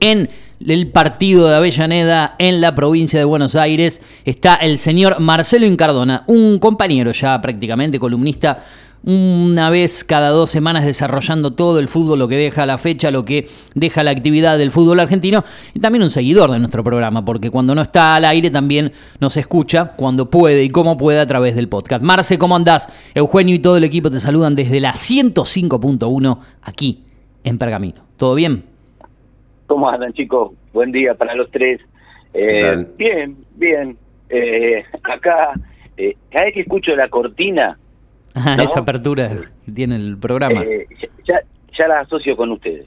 en el partido de Avellaneda en la provincia de Buenos Aires. Está el señor Marcelo Incardona, un compañero ya prácticamente, columnista una vez cada dos semanas desarrollando todo el fútbol, lo que deja la fecha, lo que deja la actividad del fútbol argentino y también un seguidor de nuestro programa, porque cuando no está al aire también nos escucha cuando puede y como puede a través del podcast. Marce, ¿cómo andás? Eugenio y todo el equipo te saludan desde la 105.1 aquí en Pergamino. ¿Todo bien? ¿Cómo andan chicos? Buen día para los tres. Eh, bien, bien. Eh, acá, eh, cada vez que escucho la cortina, Ah, esa apertura que tiene el programa. Eh, ya, ya, la asocio con ustedes.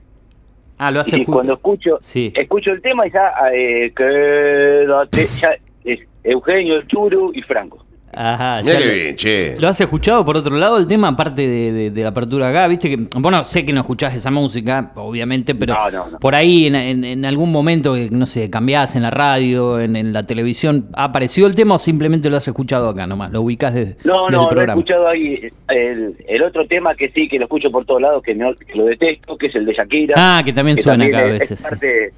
Ah, lo hace y cuando escucho escucho el tema y ya, eh, quédate, ya es Eugenio, el Churu y Franco. Ajá, ya lo, bien, che. ¿Lo has escuchado por otro lado el tema, aparte de, la apertura acá? Viste que, bueno, sé que no escuchás esa música, obviamente, pero por ahí en, algún momento, no sé, cambiás en la radio, en, la televisión, ¿ha aparecido el tema o simplemente lo has escuchado acá nomás? ¿Lo ubicás desde, no, no, Lo he escuchado ahí. El, otro tema que sí, que lo escucho por todos lados, que, no, lo detesto, que es el de Shakira. Ah, que también suena acá a veces es parte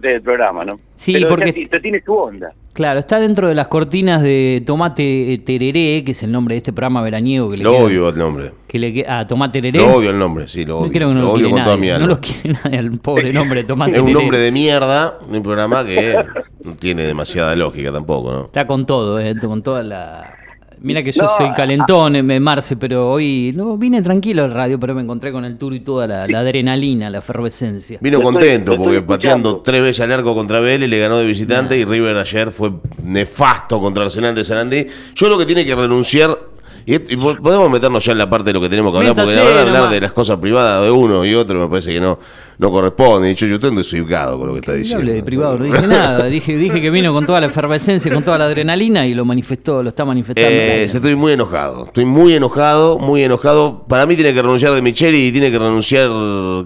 del programa, ¿no? Sí, porque tiene su onda. Claro, está dentro de las cortinas de Tomate Tereré, que es el nombre de este programa veraniego. Que le lo odio el nombre. Que le, ah, Tomate Tereré. Lo odio el nombre, sí, lo odio. no lo, odio con toda mi alma. No lo quiere nadie, el pobre nombre de Tomate Tereré. Es un nombre de mierda, un programa que no tiene demasiada lógica tampoco, ¿no? Está con todo, ¿eh? con toda la Mira que yo soy calentón, en Marce, pero hoy no vine tranquilo al radio, pero me encontré con el tour y toda la, adrenalina, la efervescencia. Vino contento porque pateando tres veces al arco contra Vélez le ganó de visitante y River ayer fue nefasto contra Arsenal de Sarandí. Yo lo que tiene que renunciar y, podemos meternos ya en la parte de lo que tenemos que hablar, porque la verdad hablar de las cosas privadas de uno y otro me parece que no, no corresponde. Dicho yo estoy desubicado con lo que está diciendo. No de privado, no dije nada. Dije, dije que vino con toda la efervescencia, con toda la adrenalina y lo manifestó, lo está manifestando. Eh, estoy muy enojado. Estoy muy enojado, muy enojado. Para mí tiene que renunciar de Micheli y tiene que renunciar,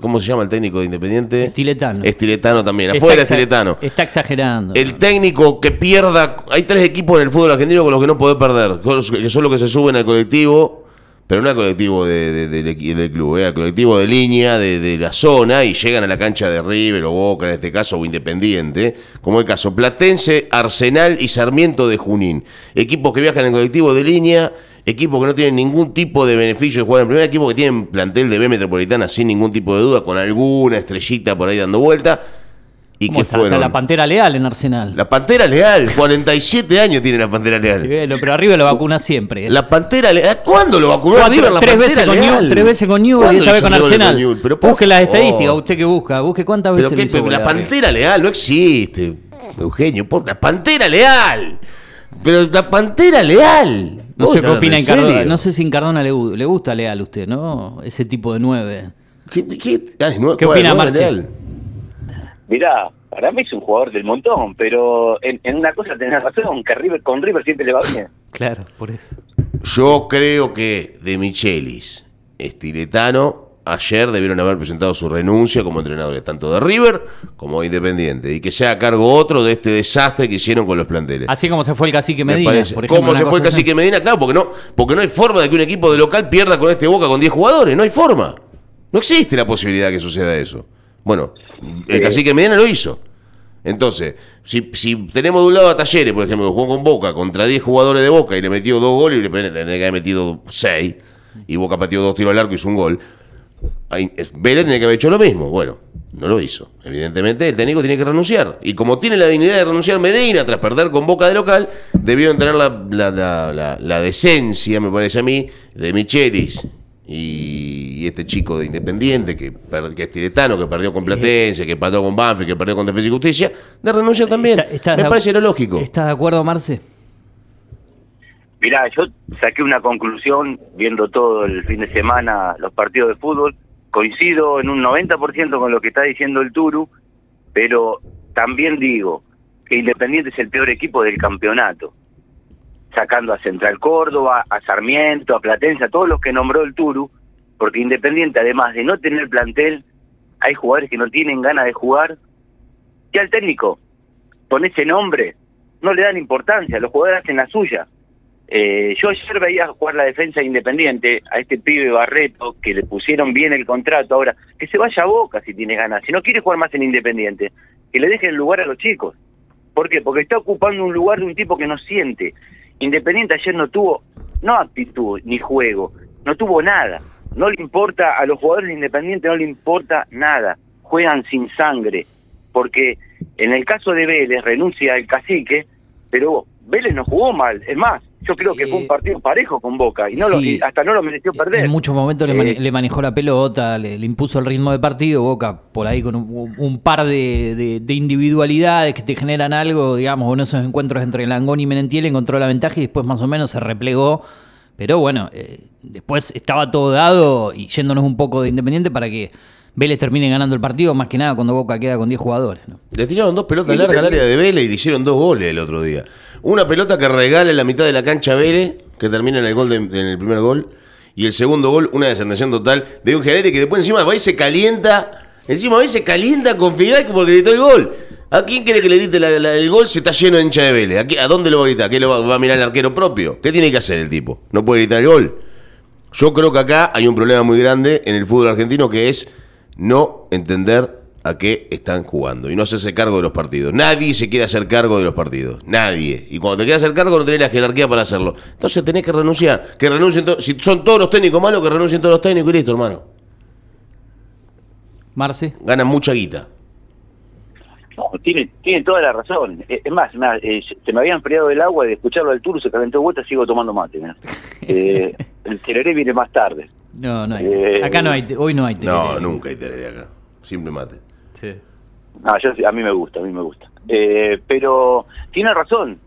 ¿cómo se llama el técnico de Independiente? Estiletano. Estiletano también. Afuera Estiletano. Está exagerando. El técnico que pierda. Hay tres equipos en el fútbol argentino con los que no puede perder, que son los que se suben al colectivo pero no al colectivo de, del club, eh, al colectivo de línea de, la zona y llegan a la cancha de River o Boca en este caso o Independiente, como el caso Platense, Arsenal y Sarmiento de Junín. Equipos que viajan en colectivo de línea, equipos que no tienen ningún tipo de beneficio de jugar en primer equipo que tienen plantel de B Metropolitana sin ningún tipo de duda, con alguna estrellita por ahí dando vuelta ¿Y qué fueron? la Pantera Leal en Arsenal. La Pantera Leal, 47 años tiene la Pantera Leal. pero arriba lo vacuna siempre. La Pantera Leal, ¿cuándo lo vacunó River la tres veces con Leal? tres veces con New y esta vez con Arsenal. busque las estadísticas, usted que busca, busque cuántas veces pero, qué, pero la Pantera Leal no existe, Eugenio, por la Pantera Leal. Pero la Pantera Leal. No sé qué opina en Cardona. No sé si en Cardona le, le gusta Leal a usted, ¿no? Ese tipo de nueve. ¿Qué, qué, ¿Qué opina Marcel? Mirá, para mí es un jugador del montón, pero en, una cosa tenés razón, que River, con River siempre le va bien. Claro, por eso. Yo creo que de Michelis, Estiletano, ayer debieron haber presentado su renuncia como entrenadores, tanto de River como de Independiente, y que sea a cargo otro de este desastre que hicieron con los planteles. Así como se fue el cacique Medina. Por ejemplo, ¿Cómo se fue el cacique Medina? Claro, porque no, porque no hay forma de que un equipo de local pierda con este Boca con 10 jugadores, no hay forma. No existe la posibilidad de que suceda eso. Bueno, el cacique Medina lo hizo. Entonces, si, si tenemos de un lado a Talleres, por ejemplo, que jugó con Boca contra 10 jugadores de Boca y le metió dos goles, y le tendría que haber metido 6, y Boca pateó dos tiros al arco y hizo un gol. Vélez tenía que haber hecho lo mismo. Bueno, no lo hizo. Evidentemente, el técnico tiene que renunciar. Y como tiene la dignidad de renunciar Medina tras perder con Boca de local, debieron tener la, la, la, la decencia, me parece a mí, de Michelis y, este chico de Independiente, que, que es tiretano, que perdió con Platense, que pató con Banfield, que perdió con Defensa y Justicia, de renuncia también. Me parece lo lógico. ¿Estás de acuerdo, Marce? Mirá, yo saqué una conclusión viendo todo el fin de semana los partidos de fútbol. Coincido en un 90% con lo que está diciendo el Turu, pero también digo que Independiente es el peor equipo del campeonato sacando a Central Córdoba, a Sarmiento, a Platense, a todos los que nombró el Turu, porque Independiente, además de no tener plantel, hay jugadores que no tienen ganas de jugar, y al técnico, con ese nombre, no le dan importancia, los jugadores hacen la suya. Eh, yo ayer veía jugar la defensa independiente a este pibe Barreto, que le pusieron bien el contrato. Ahora, que se vaya a boca si tiene ganas. Si no quiere jugar más en Independiente, que le deje el lugar a los chicos. ¿Por qué? Porque está ocupando un lugar de un tipo que no siente. Independiente ayer no tuvo, no actitud ni juego, no tuvo nada. No le importa, a los jugadores de Independiente no le importa nada. Juegan sin sangre. Porque en el caso de Vélez renuncia el cacique, pero Vélez no jugó mal. Es más, yo creo que fue un partido parejo con Boca y no lo, hasta no lo mereció perder. En muchos momentos le, eh, manejó la pelota, le, impuso el ritmo de partido. Boca por ahí con un, par de, individualidades que te generan algo, digamos, en esos encuentros entre Langón y Menentiel encontró la ventaja y después más o menos se replegó. Pero bueno, eh, después estaba todo dado y yéndonos un poco de Independiente para que Vélez termine ganando el partido, más que nada cuando Boca queda con 10 jugadores. Le tiraron dos pelotas largas al área de Vélez y le hicieron dos goles el otro día. Una pelota que regala en la mitad de la cancha a Vélez, que termina en el gol en el primer gol. Y el segundo gol, una desentención total de un gerente que después encima va y se calienta. Encima va y se calienta con Fidel porque gritó el gol. ¿A quién quiere que le grite el gol si está lleno de hincha de Vélez? ¿A, dónde lo va a gritar? ¿Qué lo va, va, a mirar el arquero propio? ¿Qué tiene que hacer el tipo? No puede gritar el gol. Yo creo que acá hay un problema muy grande en el fútbol argentino que es no entender a qué están jugando y no hacerse cargo de los partidos. Nadie se quiere hacer cargo de los partidos. Nadie. Y cuando te quieres hacer cargo no tenés la jerarquía para hacerlo. Entonces tenés que renunciar. Que renuncien si son todos los técnicos malos, que renuncien todos los técnicos y listo, hermano. Marce. Ganan mucha guita. No, tiene, tiene toda la razón. Es más, eh, se me había enfriado el agua y de escucharlo al tour se calentó vuelta, sigo tomando mate. Eh, el tereré viene más tarde. No, no hay. Eh, acá no hay, hoy no hay tereré. No, nunca hay tereré acá. Simple mate. Sí. No, yo, a mí me gusta, a mí me gusta. pero tiene razón.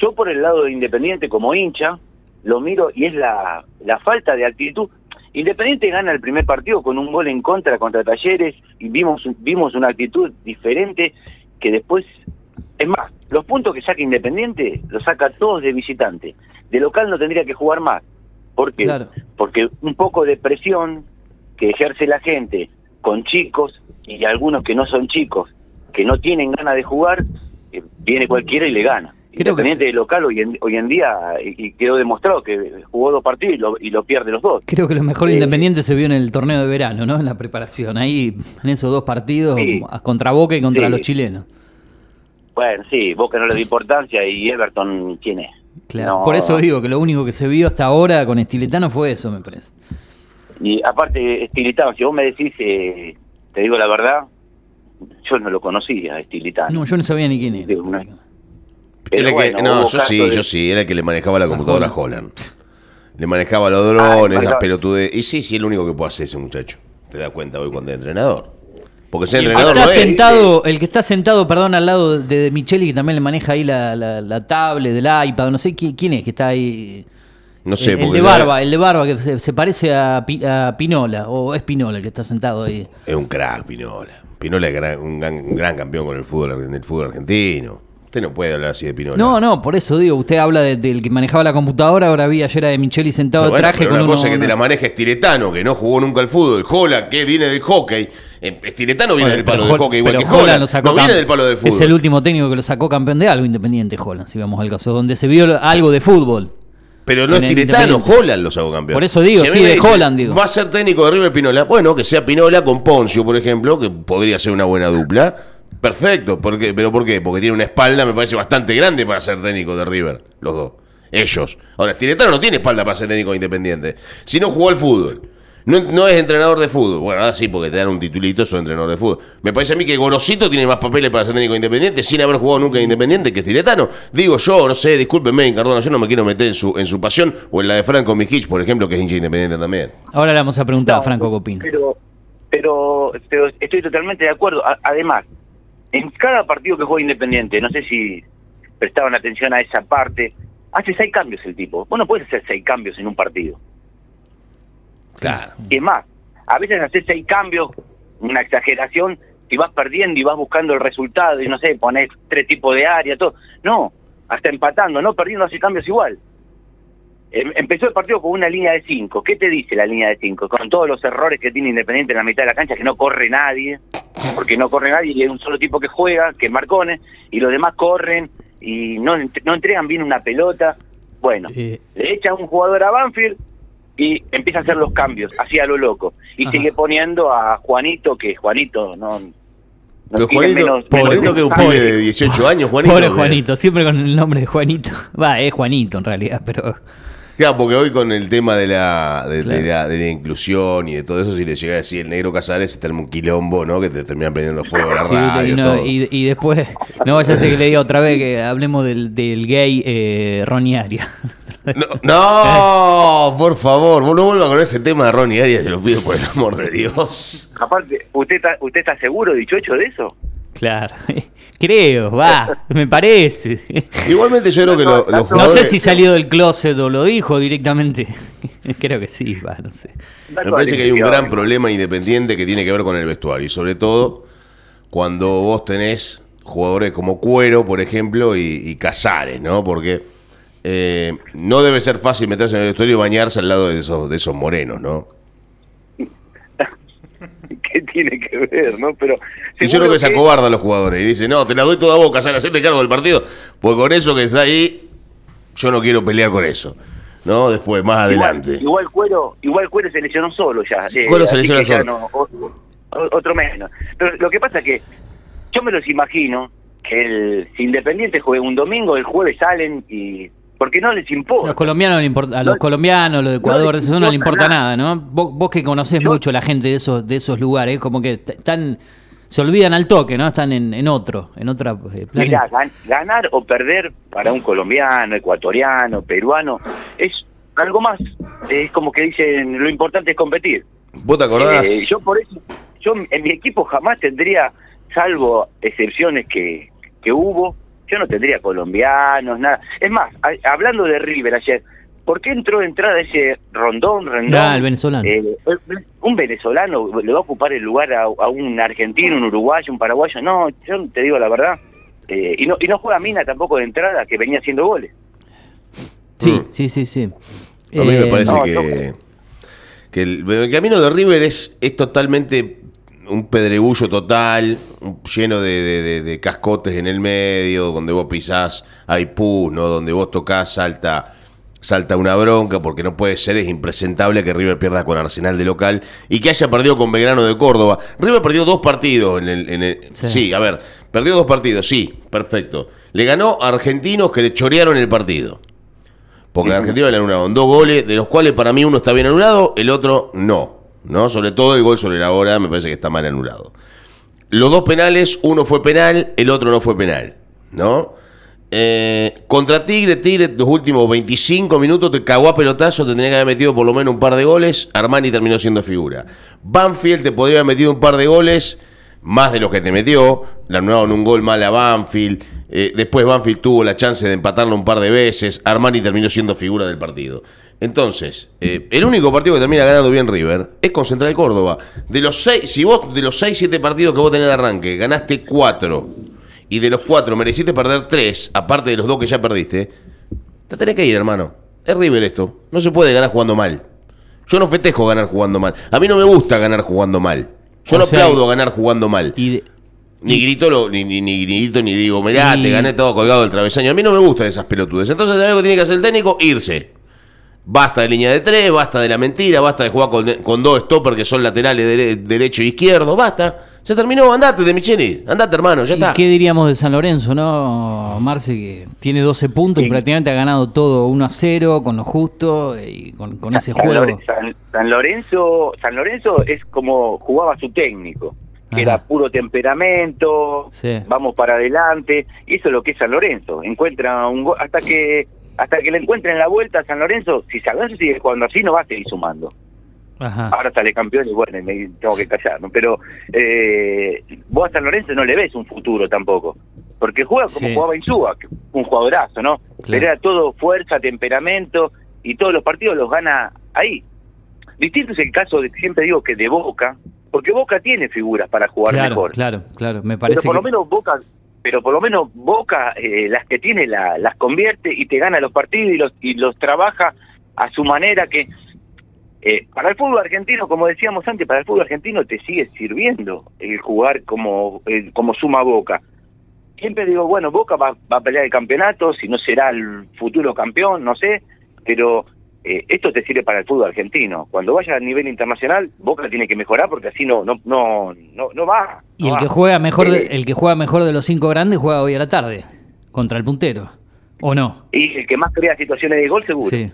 yo por el lado de Independiente como hincha, lo miro y es la, la falta de actitud. Independiente gana el primer partido con un gol en contra contra Talleres y vimos, vimos una actitud diferente que después, es más, los puntos que saca Independiente los saca todos de visitante. De local no tendría que jugar más. ¿Por qué? Porque un poco de presión que ejerce la gente con chicos y algunos que no son chicos, que no tienen ganas de jugar, eh, viene cualquiera y le gana. Independiente de local hoy en, hoy en día y quedó demostrado que jugó dos partidos y lo, pierde los dos. Creo que lo mejor eh, Independiente se vio en el torneo de verano, ¿no? En la preparación, ahí en esos dos partidos contra Boca y contra los chilenos. Bueno, sí, Boca no le da importancia y Everton, ¿quién es? Claro, por eso digo que lo único que se vio hasta ahora con Estiletano fue eso, me parece. Y aparte, Estiletano, si vos me decís, eh, te digo la verdad, yo no lo conocía, Estilitano. No, yo no sabía ni quién era no, yo sí, yo sí, era el que le manejaba la computadora a Holland. Le manejaba los drones, las pelotudes. Y sí, sí, es lo único que puede hacer ese muchacho. Te das cuenta hoy cuando es entrenador. Porque ese entrenador está sentado, El que está sentado, perdón, al lado de Micheli, que también le maneja ahí la, la, tablet del iPad, no sé quién, es que está ahí. No sé, el, el de Barba, el de Barba que se, parece a, Pinola, o es Pinola el que está sentado ahí. Es un crack, Pinola. Pinola es un, gran, campeón con el fútbol, del fútbol argentino. Usted no puede hablar así de Pinola. No, no, por eso digo, usted habla del que manejaba la computadora, ahora vi ayer a de Micheli sentado de traje con una cosa que te la maneja Estiretano, que no jugó nunca al fútbol. Jola, que viene del hockey. Estiretano viene del palo del hockey, igual que Jola. no viene del palo del fútbol. Es el último técnico que lo sacó campeón de algo independiente, Jola, si vamos al caso, donde se vio algo de fútbol. Pero no es Tiretano, Holland lo sacó campeón. Por eso digo, sí, de Holland digo. Va a ser técnico de River Pinola. Bueno, que sea Pinola con Poncio, por ejemplo, que podría ser una buena dupla. Perfecto, ¿por ¿pero por qué? Porque tiene una espalda, me parece, bastante grande para ser técnico de River, los dos. Ellos. Ahora, Stiletano no tiene espalda para ser técnico independiente. Si no jugó al fútbol. No, es entrenador de fútbol. Bueno, ahora sí, porque te dan un titulito, soy entrenador de fútbol. Me parece a mí que Gorosito tiene más papeles para ser técnico independiente sin haber jugado nunca independiente que Stiletano. Digo yo, no sé, discúlpenme, Cardona, yo no me quiero meter en su, en su pasión o en la de Franco Mijic, por ejemplo, que es hincha independiente también. Ahora le vamos a preguntar a Franco Copín. Pero, pero, pero, estoy totalmente de acuerdo. además, en cada partido que juega Independiente, no sé si prestaban atención a esa parte, hace seis cambios el tipo. Vos no puedes hacer seis cambios en un partido. Claro. Y es más, a veces haces seis cambios, una exageración, y vas perdiendo y vas buscando el resultado y no sé, pones tres tipos de área, todo. No, hasta empatando, no perdiendo hace cambios igual. Em, empezó el partido con una línea de cinco. ¿Qué te dice la línea de cinco? Con todos los errores que tiene Independiente en la mitad de la cancha, que no corre nadie, porque no corre nadie y hay un solo tipo que juega, que es Marcones, y los demás corren y no, no entregan bien una pelota. Bueno, Eh. le echa un jugador a Banfield y empieza a hacer los cambios, así a lo loco. Y Ajá. sigue poniendo a Juanito, que Juanito no... tiene Juanito, menos- Juanito menos- que es un pibe de 18 años, Juanito. Pobre Juanito, siempre con el nombre de Juanito. Va, es Juanito en realidad, pero. Claro, porque hoy con el tema de la, de, la, de la inclusión y de todo eso, si le llega a decir el negro Casares, se termina un quilombo, ¿no? Que te terminan prendiendo fuego a la Sí, radio, y, no- todo. y- y después, no vaya a ser que le diga otra vez que hablemos del, del gay eh, Ronnie Arias. No, no, por favor, no vuelva con ese tema de Ronnie Arias, te lo pido por el amor de Dios. Aparte, ¿usted está, ¿usted está seguro, dichocho, de eso? Claro, creo, va, me parece. Igualmente yo creo que lo- los No jugadores... sé si salió del closet o lo dijo directamente. Creo que sí, va, no sé. Me parece que hay un gran problema independiente que tiene que ver con el vestuario y sobre todo cuando vos tenés jugadores como Cuero, por ejemplo, y, y Casares, ¿no? Porque eh, no debe ser fácil meterse en el vestuario y bañarse al lado de esos, de esos morenos, ¿no? ¿Qué tiene que ver, no? Pero Y yo creo que se acobardan los jugadores y dicen, no, te la doy toda a vos, Casares, hacete cargo del partido, porque con eso que está ahí, yo no quiero pelear con eso, ¿no? Después, más adelante. Igual, igual Cuero, igual Cuero se lesionó solo ya. eh, Cuero se que ya solo. no, otro menos. Pero lo que pasa es que yo me los imagino que el, si Independiente juega un domingo, el jueves salen y... Porque no les A importa. los colombianos, no le importa- a los No- colombianos, los de Ecuador, no eso les no le importa nada, ¿no? Vos, vos que conocés Yo- mucho la gente de esos, de esos lugares, como que están, se olvidan al toque, ¿no? Están en, en otro, en otra eh, Mirá, gan- ganar o perder para un colombiano, ecuatoriano, peruano, es algo más. Es como que dicen, lo importante es competir. ¿Vos te acordás? Eh, yo por eso, yo en mi equipo jamás tendría, salvo excepciones que, que hubo, yo no tendría colombianos, nada. Es más, a- hablando de River ayer, ¿por qué entró de entrada ese Rondón, Rendón? Ah, el venezolano. Eh, un venezolano le va a ocupar el lugar a, a un argentino, un uruguayo, un paraguayo. No, yo te digo la verdad. Eh, y no y no juega Mina tampoco de entrada, que venía haciendo goles. Sí, Mm. sí, sí, sí. A mí me Eh, parece no, que, que el, el camino de River es, es totalmente un pedregullo total, lleno de, de- de- de cascotes en el medio, donde vos pisás hay pus, ¿no? donde vos tocás salta, salta una bronca, porque no puede ser, es impresentable que River pierda con Arsenal de local y que haya perdido con Belgrano de Córdoba. River perdió dos partidos en el... en el- Sí. sí, a ver, perdió dos partidos, sí, perfecto. Le ganó a argentinos que le chorearon el partido. Porque Argentina le anularon dos goles, de los cuales para mí uno está bien anulado, el otro no. ¿No? Sobre todo el gol sobre la hora me parece que está mal anulado. Los dos penales, uno fue penal, el otro no fue penal. ¿no? Eh, contra Tigre, Tigre, los últimos 25 minutos te cagó a pelotazo, te tenía que haber metido por lo menos un par de goles. Armani terminó siendo figura. Banfield te podría haber metido un par de goles, más de los que te metió. Le anularon un gol mal a Banfield. Eh, después Banfield tuvo la chance de empatarlo un par de veces. Armani terminó siendo figura del partido. Entonces, eh, el único partido que termina ganando bien River es con Central Córdoba. De los seis, si vos de los 6, 7 partidos que vos tenés de arranque, ganaste 4 y de los 4 mereciste perder 3, aparte de los dos que ya perdiste, te tenés que ir, hermano. Es River esto. No se puede ganar jugando mal. Yo no festejo ganar jugando mal. A mí no me gusta ganar jugando mal. Yo O no sea, aplaudo ganar jugando mal. Y de- Ni grito, lo- ni, ni, ni grito, ni digo, mirá, Y- te gané todo colgado del travesaño. A mí no me gustan esas pelotudes. Entonces, algo que tiene que hacer el técnico, irse. Basta de línea de tres, basta de la mentira, basta de jugar con, con dos stoppers que son laterales dere- derecho e izquierdo, basta. Se terminó, andate de Micheli, andate hermano, ya ¿Y está. qué diríamos de San Lorenzo, no, Marce, que tiene 12 puntos y prácticamente ha ganado todo 1 a 0, con lo justo y con, con ese San, juego? San- San Lorenzo, San Lorenzo es como jugaba su técnico, que Ajá. era puro temperamento, Sí. vamos para adelante, y eso es lo que es San Lorenzo. Encuentra un go- hasta que hasta que le encuentren la vuelta a San Lorenzo, si San Lorenzo sigue jugando así no va a seguir sumando. Ajá. Ahora sale campeón y bueno, y me tengo que callar, ¿no? Pero eh, vos a San Lorenzo no le ves un futuro tampoco. Porque juega como Sí. jugaba Insúa, un jugadorazo, ¿no? Pero era todo fuerza, temperamento, y todos los partidos los gana ahí. Distinto es el caso, de siempre digo que de Boca, porque Boca tiene figuras para jugar Claro, mejor. claro, claro. Me Pero parece por lo menos Boca, pero por lo menos Boca eh, las que tiene la- las convierte y te gana los partidos y los y los trabaja a su manera que eh, para el fútbol argentino, como decíamos antes, para el fútbol argentino te sigue sirviendo el jugar como eh, como suma Boca. siempre digo, bueno, Boca va, va a pelear el campeonato, si no será el futuro campeón, no sé, pero eh, esto te sirve para el fútbol argentino. Cuando vaya a nivel internacional, Boca tiene que mejorar porque así no no no no, no va. Y el va. que juega mejor, de- Eh, el que juega mejor de los cinco grandes juega hoy a la tarde contra el puntero, ¿o no? y el que más crea situaciones de gol seguro. Sí,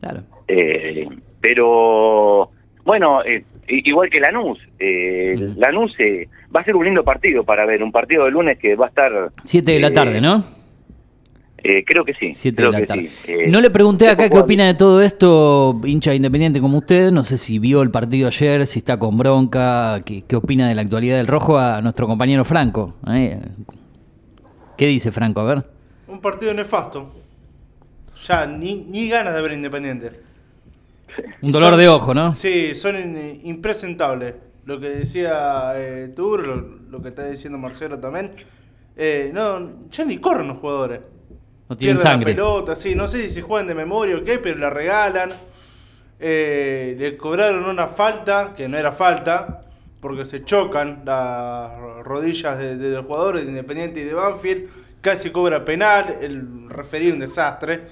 claro. Eh, pero bueno, eh, igual que Lanús, eh. Lanús eh, va a ser un lindo partido para ver, un partido de lunes que va a estar... Siete de la tarde, ¿no? Eh, creo que sí. Siete de la que tarde. sí. Eh, no le pregunté acá qué opina de todo esto, hincha independiente como usted. No sé si vio el partido ayer, si está con bronca, qué, qué opina de la actualidad del rojo a nuestro compañero Franco. ¿eh? ¿Qué dice Franco? A ver. Un partido nefasto. Ya, ni, ni ganas de ver Independiente. Un dolor de ojo, ¿no? Sí, son in- impresentables. Lo que decía eh, Tur, lo, lo que está diciendo Marcelo también. Eh, no, ya ni corren los jugadores. No tienen Pierden sangre. la pelota, sí, no sé si se juegan de memoria o qué, pero la regalan. Eh, le cobraron una falta, que no era falta, porque se chocan las rodillas de, de los jugadores de Independiente y de Banfield. Casi cobra penal, el referí un desastre.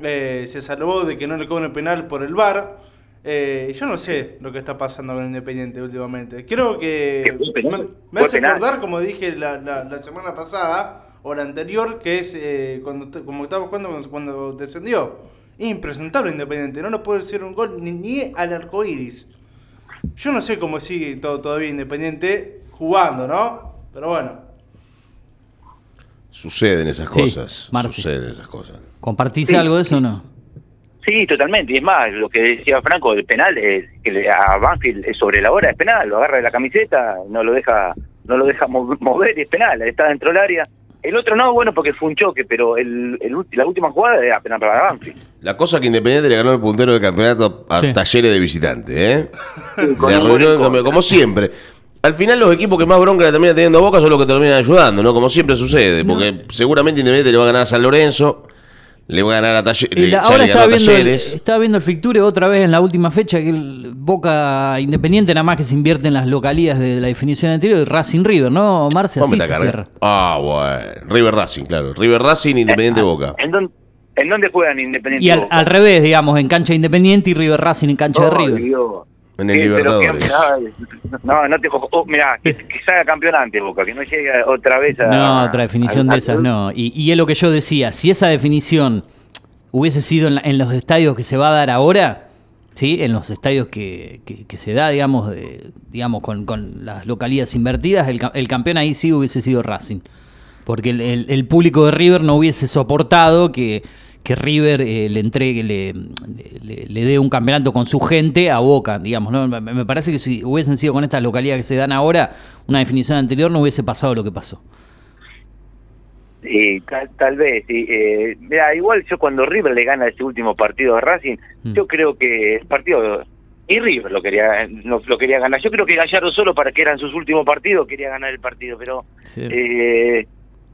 Eh, se salvó de que no le cobren penal por el VAR. Eh, yo no sé lo que está pasando con Independiente últimamente. Creo que me, me hace acordar, como dije la, la- la semana pasada o la anterior, que es eh, cuando como estaba jugando cuando, cuando descendió. Impresentable Independiente, no lo puede hacer un gol ni, ni al arco iris. Yo no sé cómo sigue todo, todavía Independiente jugando, ¿no? Pero bueno. Suceden esas Sí, cosas. Marci. Suceden esas cosas. ¿Compartís Sí. algo de eso o no? Sí, totalmente. Y es más, lo que decía Franco, el penal, es que le- a Banfield es sobre la hora, es penal. Lo agarra de la camiseta, no lo deja no lo deja mo- mover y es penal. Está dentro del área. El otro no, bueno, porque fue un choque, pero el, el la última jugada era penal para Banfield. La cosa que Independiente le ganó el puntero del campeonato a Sí. Talleres de visitante, ¿eh? como siempre. Al final los equipos que más bronca le terminan teniendo a Boca son los que terminan ayudando, ¿no? Como siempre sucede, porque seguramente Independiente le va a ganar a San Lorenzo, le va a ganar a la- ya ahora estaba a viendo, el, Talleres. estaba viendo el Ficture otra vez en la última fecha que el Boca Independiente nada más que se invierte en las localías de la definición anterior y Racing River, ¿no, Marce? ¿Cómo Así se cierra. Ah, bueno. River Racing, claro. River Racing, Independiente Boca. ¿En dónde, ¿En dónde juegan Independiente? Y al, Boca? al revés, digamos, en cancha Independiente y River Racing en cancha de River. Dios. En el Sí, Libertadores. no, no te. Oh, mirá, que, que salga campeón antes, Boca, que no llegue otra vez a. No, otra definición a- de a- esas no. Y, y es lo que yo decía, si esa definición hubiese sido en, la- en los estadios que se va a dar ahora, ¿sí? en los estadios que, que- que se da, digamos, de- digamos con, con las localidades invertidas, el, el campeón ahí sí hubiese sido Racing. Porque el, el- el público de River no hubiese soportado que, que River eh, le entregue, le, le- le dé un campeonato con su gente a Boca, digamos. ¿no? Me, me parece que si hubiesen sido con estas localidades que se dan ahora, una definición anterior no hubiese pasado lo que pasó. Sí, tal, tal vez. sí, eh, mira, igual yo cuando River le gana ese último partido a Racing, Mm. yo creo que el partido. Y River lo quería no, lo quería ganar. Yo creo que Gallardo solo para que eran sus últimos partidos quería ganar el partido, pero Sí. eh,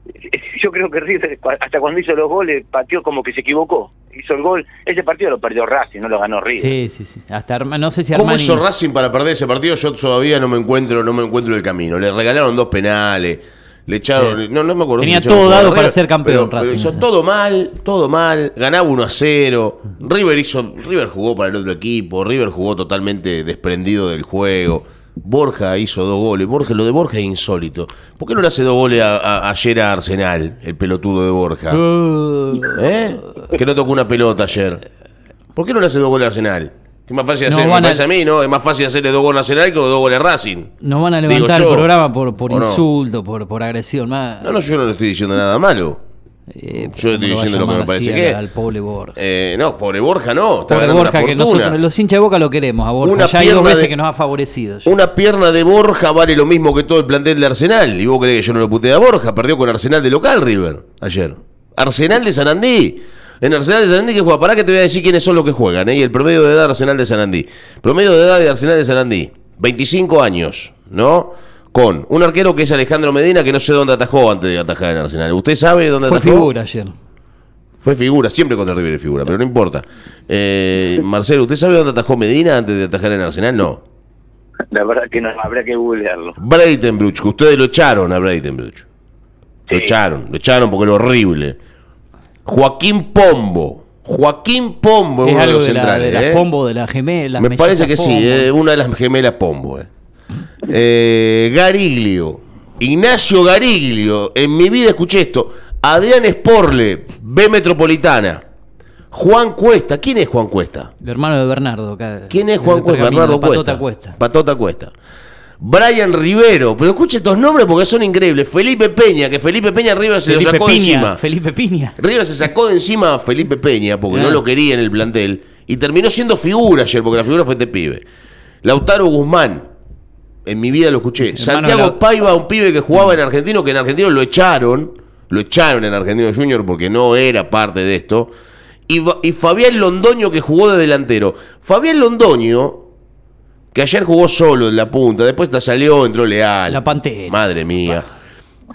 yo creo que River hasta cuando hizo los goles pateó como que se equivocó. Hizo el gol, ese partido lo perdió Racing, no lo ganó River. Sí, sí, sí. Hasta Arma- no sé si ¿Cómo Armani... hizo Racing para perder ese partido? Yo todavía no me encuentro, no me encuentro el camino. Le regalaron dos penales, le echaron, Sí. no, no me acuerdo. Tenía todo dado para ser campeón, pero- pero Racing, hizo todo mal, todo mal. Ganaba 1 a 0. River hizo, River jugó para el otro equipo. River jugó totalmente desprendido del juego. Borja hizo dos goles. Borja, lo de Borja es insólito. ¿Por qué no le hace dos goles a- a- ayer a Arsenal, el pelotudo de Borja? Uh, ¿Eh? Que no tocó una pelota ayer. ¿Por qué no le hace dos goles a Arsenal? Es más fácil No, hacer, me a- parece a mí, ¿no? Es más fácil hacerle dos goles a Arsenal que dos goles a Racing. nos van a levantar el programa por, por insulto, por, por agresión. más- No, no, yo no le estoy diciendo nada malo. Eh, yo estoy ¿cómo va a diciendo lo que me parece que- al, pobre Borja. Eh, no, pobre Borja no. Está Pobre Borja, una que nosotros, los hinchas de Boca lo queremos a Borja. Una ya hay dos veces de- que nos ha favorecido. ya. Una pierna de Borja vale lo mismo que todo el plantel de Arsenal. ¿Y vos crees que yo no lo puteé a Borja? Perdió con Arsenal de local, River, ayer. Arsenal de Sanandí. En Arsenal de Sanandí que juega. Pará que te voy a decir quiénes son los que juegan, ¿eh? Y el promedio de edad de Arsenal de Sanandí. Promedio de edad de Arsenal de Sanandí. 25 años, ¿no? Con un arquero que es Alejandro Medina, que no sé dónde atajó antes de atajar en Arsenal. ¿Usted sabe dónde Fue atajó? figura ayer. Fue figura, siempre contra River es figura, pero no importa. Eh, Marcelo, ¿usted sabe dónde atajó Medina antes de atajar en Arsenal? No. La verdad que no, habrá que googlearlo. Breitenbruch, que ustedes lo echaron a Breitenbruch. Lo Sí. echaron, lo echaron porque era horrible. Joaquín Pombo. Joaquín Pombo es uno de algo los de, la, centrales. de las ¿eh? pombo, de las gemelas. Me parece que sí, eh, una de las gemelas Pombo. eh. Eh, Gariglio, Ignacio Gariglio, en mi vida escuché esto. Adrián Sporle, B Metropolitana. Juan Cuesta, ¿quién es Juan Cuesta? El hermano de Bernardo. acá, ¿Quién es Juan Cuesta? Bernardo Patota Cuesta. Cuesta. Patota Cuesta. Brian Rivero, pero escuche estos nombres porque son increíbles. Felipe Peña, que Felipe Peña River se Felipe lo sacó de encima. Felipe Piña. River se sacó de encima a Felipe Peña porque Ah. no lo quería en el plantel y terminó siendo figura ayer porque la figura fue este pibe. Lautaro Guzmán, en mi vida lo escuché. Hermano Santiago Lau- Paiva, un pibe que jugaba en Argentino, que en Argentino lo echaron, lo echaron en Argentino Junior porque no era parte de esto. Y, Fabián Londoño que jugó de delantero. Fabián Londoño, que ayer jugó solo en la punta, después te salió, entró Leal. La Pantera. Madre mía.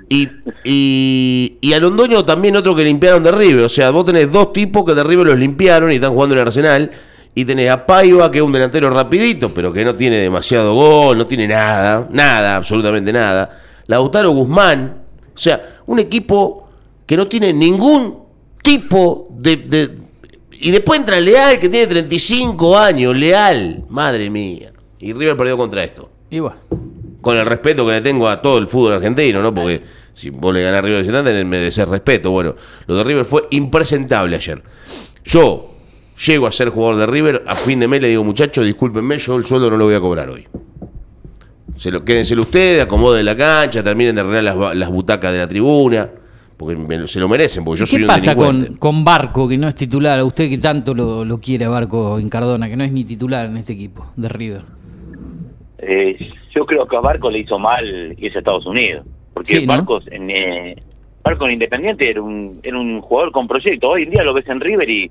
Y, y, y a Londoño también otro que limpiaron de River. O sea, vos tenés dos tipos que de River los limpiaron y están jugando en el Arsenal. Y tenés a Paiva, que es un delantero rapidito, pero que no tiene demasiado gol, no tiene nada, nada, absolutamente nada. Lautaro Guzmán. O sea, un equipo que no tiene ningún tipo de... de- y después entra Leal, que tiene 35 años, Leal. Madre mía. Y River perdió contra esto Y bueno. con el respeto que le tengo a todo el fútbol argentino, ¿no? Porque si vos le ganás a River visitante, merecer respeto. Bueno, lo de River fue impresentable ayer. Yo llego a ser jugador de River, a fin de mes le digo, muchachos, discúlpenme, yo el sueldo no lo voy a cobrar hoy. Se lo, quédenselo ustedes, acomoden la cancha, terminen de arreglar las, butacas de la tribuna, porque me lo- se lo merecen, porque yo soy ¿Qué un pasa delincuente. con, con Barco, que no es titular? A usted que tanto lo, lo quiere a Barco en Cardona, que no es ni titular en este equipo de River. Eh, yo creo que a Barco le hizo mal irse a Estados Unidos. Porque Sí, ¿no? Barcos en, eh, Barco en Independiente era un, era un jugador con proyecto. Hoy en día lo ves en River y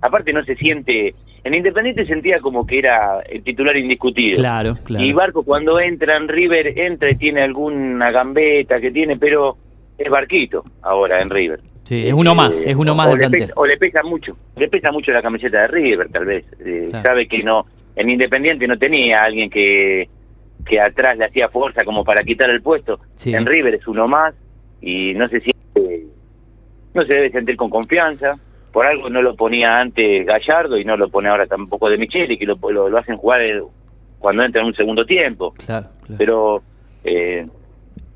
aparte no se siente... En Independiente sentía como que era el titular indiscutido. Claro, claro. Y Barco cuando entra en River, entra y tiene alguna gambeta que tiene, pero es Barquito ahora en River. Sí, es uno más, es uno o- más o del le pesa- o le pesa mucho, le pesa mucho la camiseta de River, tal vez. Eh, Claro. Sabe que no, en Independiente no tenía alguien que, que atrás le hacía fuerza como para quitar el puesto. Sí. En River es uno más y no se siente, no se debe sentir con confianza. Por algo no lo ponía antes Gallardo y no lo pone ahora tampoco de Micheli, que lo, lo, lo hacen jugar eh, cuando entra en un segundo tiempo Claro, claro. pero eh,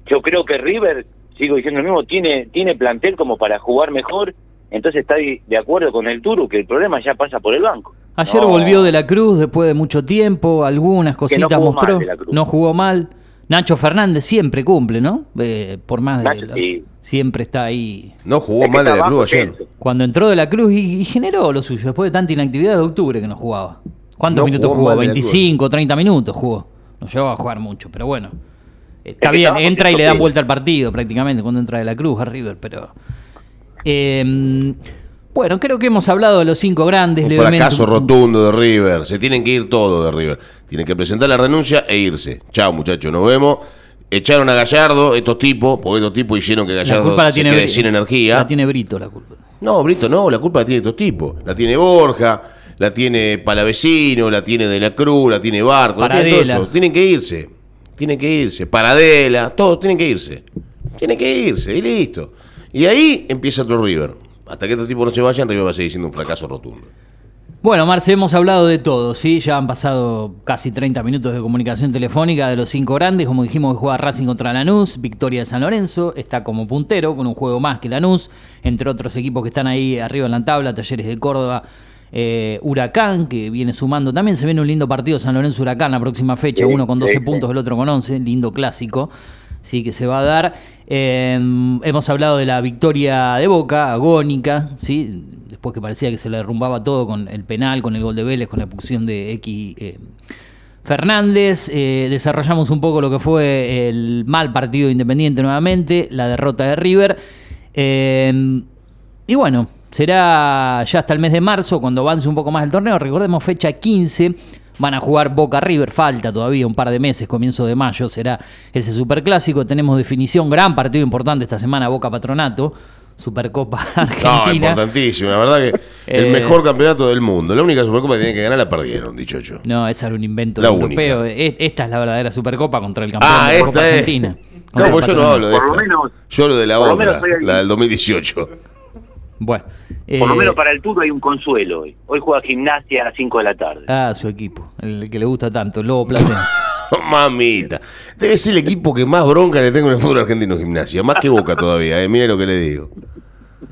yo creo que River, sigo diciendo lo mismo, tiene, tiene plantel como para jugar mejor, entonces está de acuerdo con el Turu que el problema ya pasa por el banco. Ayer No, volvió de la Cruz después de mucho tiempo, algunas cositas mal mostró. No jugó mal. Nacho Fernández siempre cumple, ¿no? Eh, por más de. Nacho, la- sí. Siempre está ahí. No jugó Es mal de la cruz ayer. Cuando entró de la Cruz y, y generó lo suyo, después de tanta inactividad de octubre que no jugaba. ¿Cuántos No minutos jugó jugó? mal de la Cruz. 25, 30 minutos jugó. No llegó a jugar mucho, pero bueno. Está Es que bien, entra y le dan vuelta al partido prácticamente cuando entra de la Cruz a River, pero. Eh, bueno, creo que hemos hablado de los cinco grandes. Un levemente. fracaso rotundo de River. Se tienen que ir todos de River. Tienen que presentar la renuncia e irse. Chao, muchachos, nos vemos. Echaron a Gallardo, estos tipos, porque estos tipos hicieron que La Gallardo culpa la se tiene, quede sin energía. La tiene Brito la culpa. No, Brito, no, la culpa la tiene estos tipos. La tiene Borja, la tiene Palavecino, la tiene De la Cruz, la tiene Barco, la tienen todos Paradela. Tienen que irse. Tienen que irse. Paradela, todos tienen que irse. Tienen que irse, y listo. Y ahí empieza otro River. Hasta que estos tipos no se vayan, River va a seguir siendo un fracaso rotundo. Bueno, Marce, hemos hablado de todo, ¿sí? Ya han pasado casi 30 minutos de comunicación telefónica de los cinco grandes. Como dijimos, que juega Racing contra Lanús, victoria de San Lorenzo, está como puntero con un juego más que Lanús, entre otros equipos que están ahí arriba en la tabla, Talleres de Córdoba, eh, Huracán, que viene sumando. También se viene un lindo partido San Lorenzo-Huracán la próxima fecha, uno con 12 sí, sí. puntos, el otro con 11, lindo clásico. Sí, que se va a dar. Eh, hemos hablado de la victoria de Boca, agónica, ¿sí? después que parecía que se le derrumbaba todo con el penal, con el gol de Vélez, con la expulsión de X eh, Fernández. Eh, desarrollamos un poco lo que fue el mal partido de Independiente nuevamente, la derrota de River. Eh, y bueno, será ya hasta el mes de marzo, cuando avance un poco más el torneo. Recordemos fecha 15. Van a jugar Boca River, falta todavía un par de meses, comienzo de mayo será ese superclásico. Tenemos definición, gran partido importante esta semana, Boca Patronato. Supercopa No, Argentina. importantísimo. La verdad que el Eh, mejor campeonato del mundo. La única Supercopa que tienen que ganar la perdieron, dicho yo. No, esa era un invento La europeo. única. E- Esta es la verdadera Supercopa contra el campeón Ah, de la Copa es. Argentina. No, pues yo no hablo de Por lo esta. menos- yo hablo de la otra, la del 2018. Bueno. Por lo eh, menos para el Tour hay un consuelo hoy. Hoy juega gimnasia a las 5 de la tarde. Ah, su equipo, el que le gusta tanto, el Lobo Platense. Mamita. Debe ser el equipo que más bronca le tengo en el fútbol argentino gimnasia. Más que Boca todavía, eh. Mire lo que le digo.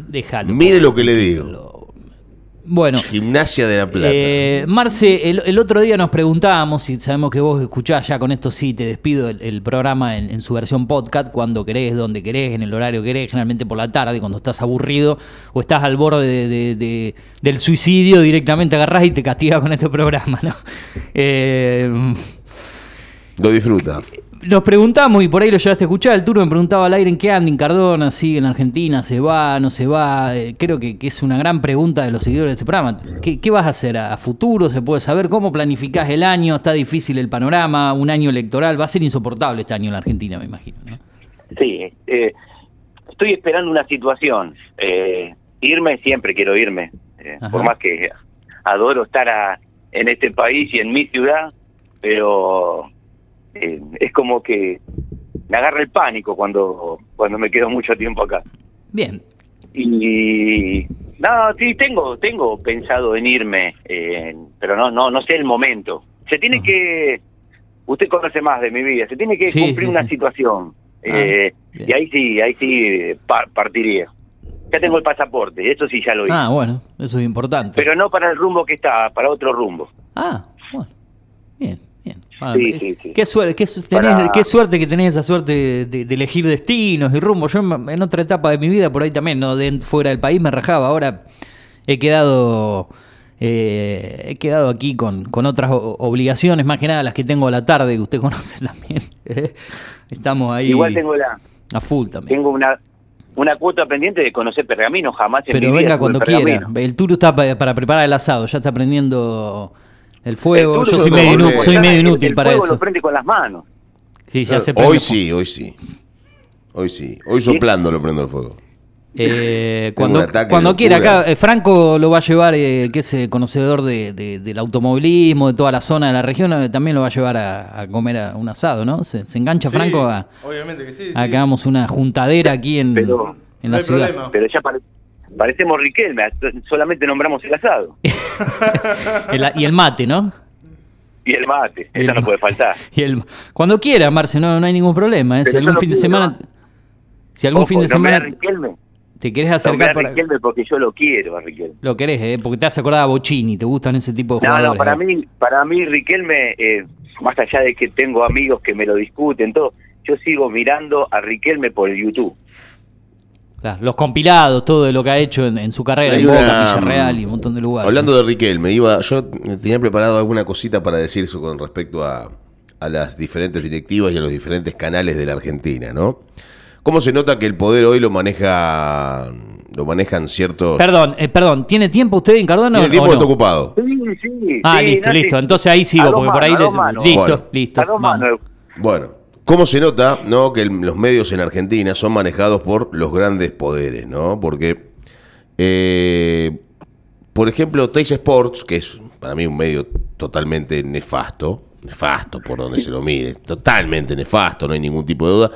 Déjalo. Mire lo que le digo. Bueno, Gimnasia de la Plata. Eh, Marce, el, el otro día nos preguntábamos, y sabemos que vos escuchás ya con esto sí, te despido el, el programa en, en su versión podcast, cuando querés, donde querés, en el horario que querés, generalmente por la tarde, cuando estás aburrido o estás al borde de- de- de- del suicidio, directamente agarrás y te castigas con este programa, ¿no? Eh, Lo disfruta. Nos preguntamos, y por ahí lo llevaste a escuchar, el turno me preguntaba al aire en qué anda en Cardona, sigue en Argentina, se va, no se va. Eh, creo que, que es una gran pregunta de los seguidores de este programa. ¿Qué, qué vas a hacer a, futuro? ¿Se puede saber cómo planificás el año? ¿Está difícil el panorama? ¿Un año electoral? Va a ser insoportable este año en la Argentina, me imagino. ¿no? Sí, eh, estoy esperando una situación. Eh, irme, siempre quiero irme. Eh, por más que adoro estar a- en este país y en mi ciudad, pero eh, es como que me agarra el pánico cuando, cuando me quedo mucho tiempo acá. Bien. Y no, sí tengo tengo pensado en irme, eh, pero no no no sé el momento. Se tiene que usted conoce más de mi vida, se tiene que Sí, cumplir sí, una sí. situación. Ah, eh, y ahí sí, ahí sí pa- partiría. Ya tengo el pasaporte, eso sí ya lo hice. Ah, bueno, eso es importante. pero no para el rumbo que está, para otro rumbo. Ah, bueno. Bien. Ah, Sí, eh, sí, sí. Qué, suerte, qué, su- tenés- Para- qué suerte que tenés esa suerte de, de elegir destinos y rumbo. Yo en en otra etapa de mi vida, por ahí también, no de fuera del país, me rajaba. Ahora he quedado eh, he quedado aquí con, con otras obligaciones, más que nada las que tengo a la tarde, que usted conoce también. Estamos ahí Igual tengo la a full también. tengo una una cuota pendiente de conocer Pergamino, jamás en Pero mi vida venga cuando en quiera. El Turu está pa- para preparar el asado, ya está prendiendo el fuego. El Yo soy medio, inu- soy medio el- inútil el para fuego eso. lo prende con las manos. Sí, ya se prende Hoy sí, hoy sí. Hoy sí. Hoy soplando lo prendo el fuego. Eh, cuando cuando quiera, acá eh, Franco lo va a llevar, eh, que es eh, conocedor de, de- del automovilismo, de toda la zona de la región, eh, también lo va a llevar a, a comer a un asado, ¿no? Se, se engancha Sí, Franco a, Obviamente que sí. a sí. que hagamos una juntadera aquí en, Pero en no la hay ciudad. problema. Pero ya pare- parecemos Riquelme, solamente nombramos el asado. El- y el mate, ¿no? Y el mate, El eso no puede faltar. Y el, cuando quiera, Marce, no, no hay ningún problema. ¿eh? Si algún no fin de semana, si algún Ojo, fin de semana Riquelme, te querés acercar a para, Riquelme porque yo lo quiero a Riquelme. lo querés, ¿eh? porque te has acordado a Bochini, te gustan ese tipo de No, jugadores. no, para ¿eh? mí, para mí Riquelme, eh, más allá de que tengo amigos que me lo discuten, todo, yo sigo mirando a Riquelme por el YouTube. Claro, los compilados, todo de lo que ha hecho en, en su carrera, Hay en Boca, una- Villarreal y un montón de lugares. Hablando de Riquelme, iba, yo tenía preparado alguna cosita para decir eso con respecto a, a las diferentes directivas y a los diferentes canales de la Argentina, ¿no? ¿Cómo se nota que el poder hoy lo maneja lo manejan ciertos Perdón, eh, perdón, ¿tiene tiempo usted en Cardona ¿Tiene o tiempo no? que está ocupado? Sí, sí. Ah, sí, listo, no, listo. sí. Entonces ahí sigo, A dos porque por ahí... manos, a dos le- manos. Listo, Bueno. listo. A dos vamos. manos. Bueno, ¿cómo se nota, no, que los medios en Argentina son manejados por los grandes poderes, ¿no? Porque, eh, por ejemplo, Teis Sports, que es para mí un medio totalmente nefasto, nefasto por donde se lo mire, totalmente nefasto, no hay ningún tipo de duda,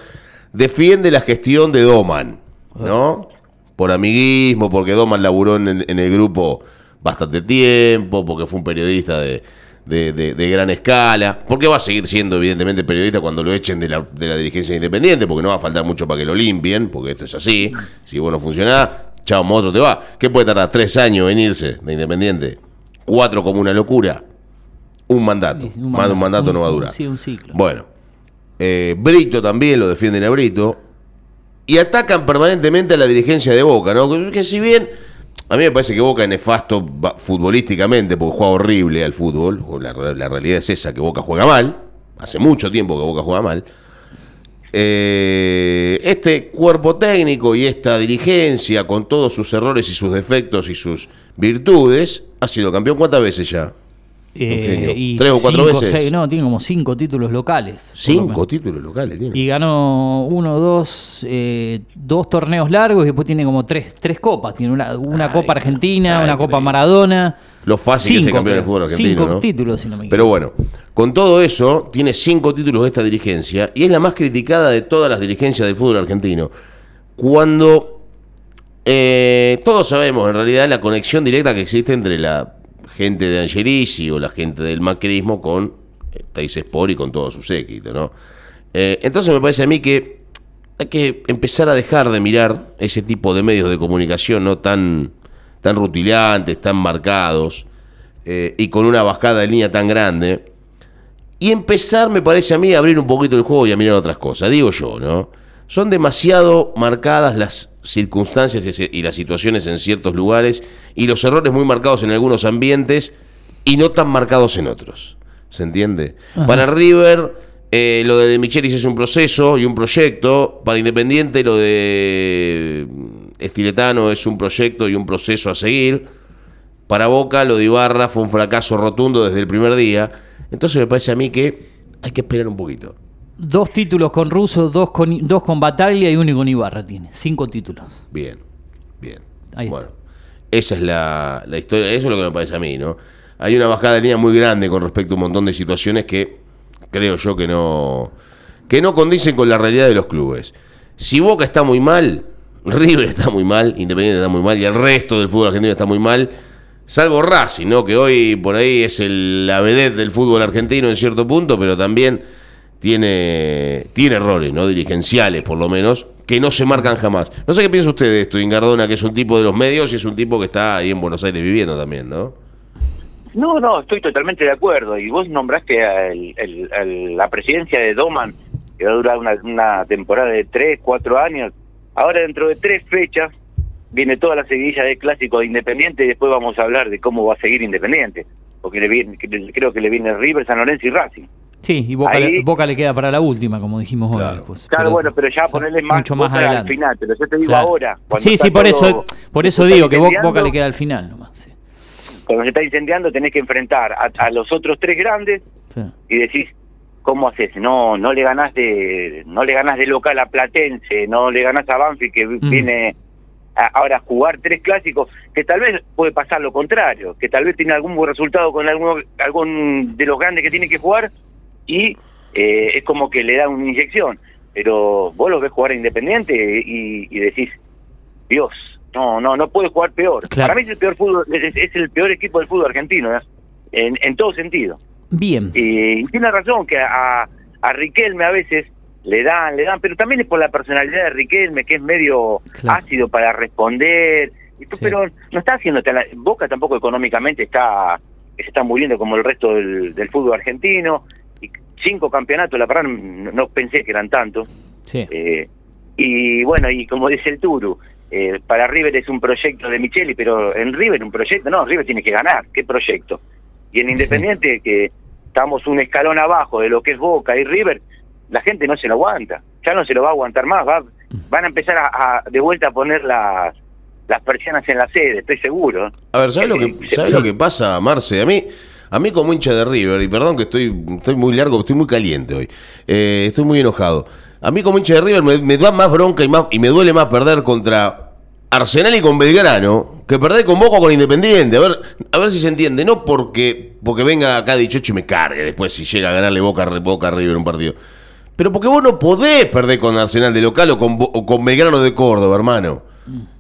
defiende la gestión de Doman, ¿no? Por amiguismo, porque Doman laburó en el grupo bastante tiempo, porque fue un periodista de, de- de- de gran escala, porque va a seguir siendo evidentemente periodista cuando lo echen de la, de la dirigencia independiente, porque no va a faltar mucho para que lo limpien, porque esto es así, si vos no funcionás, chao, otro te va. ¿Qué puede tardar? ¿Tres años venirse de independiente? ¿Cuatro como una locura? Un mandato. Un Más de un mandato no va a durar. Sí, un ciclo. Bueno, eh, Brito también lo defienden a Brito. Y atacan permanentemente a la dirigencia de Boca, ¿no? Que si bien a mí me parece que Boca es nefasto futbolísticamente porque juega horrible al fútbol, o la, la realidad es esa, que Boca juega mal, hace mucho tiempo que Boca juega mal. Eh, este cuerpo técnico y esta dirigencia, con todos sus errores y sus defectos y sus virtudes, ha sido campeón cuántas veces ya? Eh. ¿Tres o cuatro cinco, veces? seis- no, tiene como cinco títulos locales. Cinco títulos locales tiene. Y ganó uno, dos, eh, dos torneos largos y después tiene como tres, tres copas. Tiene una, una Ay, Copa Argentina, ay, una Copa. Maradona. Lo fácil que Cinco, campeón del creo. fútbol argentino. Cinco ¿no? títulos, si no me equivoco. Pero bueno, con todo eso, tiene cinco títulos de esta dirigencia y es la más criticada de todas las dirigencias del fútbol argentino. Cuando eh, todos sabemos en realidad la conexión directa que existe entre la gente de Angelici o la gente del macrismo con eh, Teis Sport y con todo su séquito, ¿no? Eh, entonces me parece a mí que hay que empezar a dejar de mirar ese tipo de medios de comunicación no tan, tan rutilantes, tan marcados eh, y con una bajada de línea tan grande y empezar, me parece a mí, a abrir un poquito el juego y a mirar otras cosas. Digo yo, ¿no? Son demasiado marcadas las circunstancias y las situaciones en ciertos lugares y los errores muy marcados en algunos ambientes y no tan marcados en otros. ¿Se entiende? Para River, eh, lo de De Michelis es un proceso y un proyecto. Para Independiente, lo de Estiletano es un proyecto y un proceso a seguir. Para Boca, lo de Ibarra fue un fracaso rotundo desde el primer día. Entonces me parece a mí que hay que esperar un poquito. Dos títulos con Russo, dos con, dos con Bataglia y uno con Ibarra tiene. Cinco títulos. Bien, bien. Ahí bueno, esa es la, la historia, eso es lo que me parece a mí, ¿no? Hay una bajada de línea muy grande con respecto a un montón de situaciones que creo yo que no, que no condicen con la realidad de los clubes. Si Boca está muy mal, River está muy mal, Independiente está muy mal y el resto del fútbol argentino está muy mal, salvo Racing, ¿no? Que hoy por ahí es el, la vedette del fútbol argentino en cierto punto, pero también tiene, tiene errores, ¿no? Dirigenciales, por lo menos, que no se marcan jamás. No sé qué piensa usted de esto, Ingardona, que es un tipo de los medios y es un tipo que está ahí en Buenos Aires viviendo también, ¿no? No, no, estoy totalmente de acuerdo. Y vos nombraste a el- la presidencia de Doman, que va a durar una, temporada de tres, cuatro años. Ahora, dentro de tres fechas, viene toda la seguidilla de clásico de Independiente y después vamos a hablar de cómo va a seguir Independiente. Porque le viene, creo que le viene River, San Lorenzo y Racing. Sí, y Boca, Ahí- le, Boca le queda para la última, como dijimos hoy. Claro. después. Claro, bueno, pero ya ponerle más, mucho más Boca al adelante. final. Pero yo te digo Claro. ahora. Sí, sí, por eso, por eso digo que Boca le queda al final nomás. Sí. Cuando se está incendiando tenés que enfrentar a, a los otros tres grandes Sí. y decís cómo haces no no le ganás de no le ganás de local a Platense no le ganás a Banfield que Mm. viene a- ahora a jugar tres clásicos que tal vez puede pasar lo contrario que tal vez tiene algún buen resultado con algún algún de los grandes que tiene que jugar y eh, es como que le da una inyección pero vos lo ves jugar a Independiente y, y decís Dios no no no puede jugar peor Claro. para mí es el peor fútbol es, es el peor equipo del fútbol argentino ¿eh? en, en todo sentido Bien. y, y tiene razón que a, a Riquelme a veces le dan, le dan, pero también es por la personalidad de Riquelme, que es medio Claro. ácido para responder, Sí. pero no está haciendo, tan- Boca tampoco económicamente está, se está muriendo como el resto del, del fútbol argentino, cinco campeonatos, la verdad no, no pensé que eran tantos, Sí. eh, y bueno, y como dice el Turu, eh, para River es un proyecto de Micheli, pero en River un proyecto, no, River tiene que ganar, ¿qué proyecto? Y en Independiente, que estamos un escalón abajo de lo que es Boca y River, la gente no se lo aguanta, ya no se lo va a aguantar más, va, van a empezar a, a- de vuelta a poner las, las persianas en la sede, estoy seguro. A ver, ¿sabes lo Eh, que, se- ¿sabes lo que pasa, Marce? A mí, a mí como hincha de River, y perdón que estoy, estoy muy largo, estoy muy caliente hoy, eh, estoy muy enojado. A mí como hincha de River me, me da más bronca y, más, y me duele más perder contra Arsenal y con Belgrano que perder con Boca o con Independiente. A ver, a ver si se entiende. No porque, porque venga acá 18 y me cargue después si llega a ganarle Boca, a- Boca a River un partido. Pero porque vos no podés perder con Arsenal de local o con, o con Belgrano de Córdoba, hermano.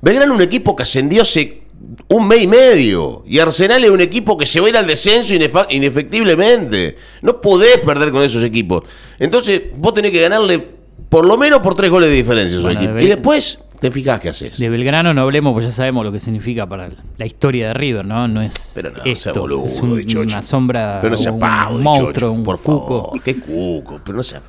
Belgrano es un equipo que ascendió hace un mes y medio. Y Arsenal es un equipo que se va a ir al descenso inefectiblemente. No podés perder con esos equipos. Entonces, vos tenés que ganarle por lo menos por tres goles de diferencia a esos Bueno, equipos. de Y después te fijás qué haces. De Belgrano no hablemos, pues ya sabemos lo que significa para la historia de River, ¿no? No es Pero no, esto, sea boludo, es un- una sombra, Pero no sea un pavo, monstruo, un por cuco. favor. Qué cuco, pero no sea.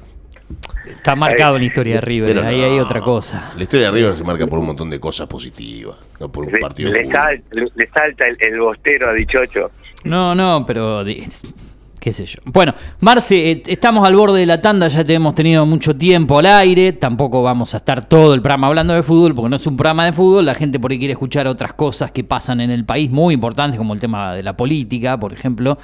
Está marcado en la historia de River, pero ahí no. hay otra cosa. La historia de River se marca por un montón de cosas positivas, no por un Le, partido le fútbol. sal- le- le salta el, el bostero a Dichocho. No, no, pero qué sé yo. Bueno, Marce, eh, estamos al borde de la tanda, ya te hemos tenido mucho tiempo al aire, tampoco vamos a estar todo el programa hablando de fútbol, porque no es un programa de fútbol, la gente por ahí quiere escuchar otras cosas que pasan en el país muy importantes, como el tema de la política, por ejemplo.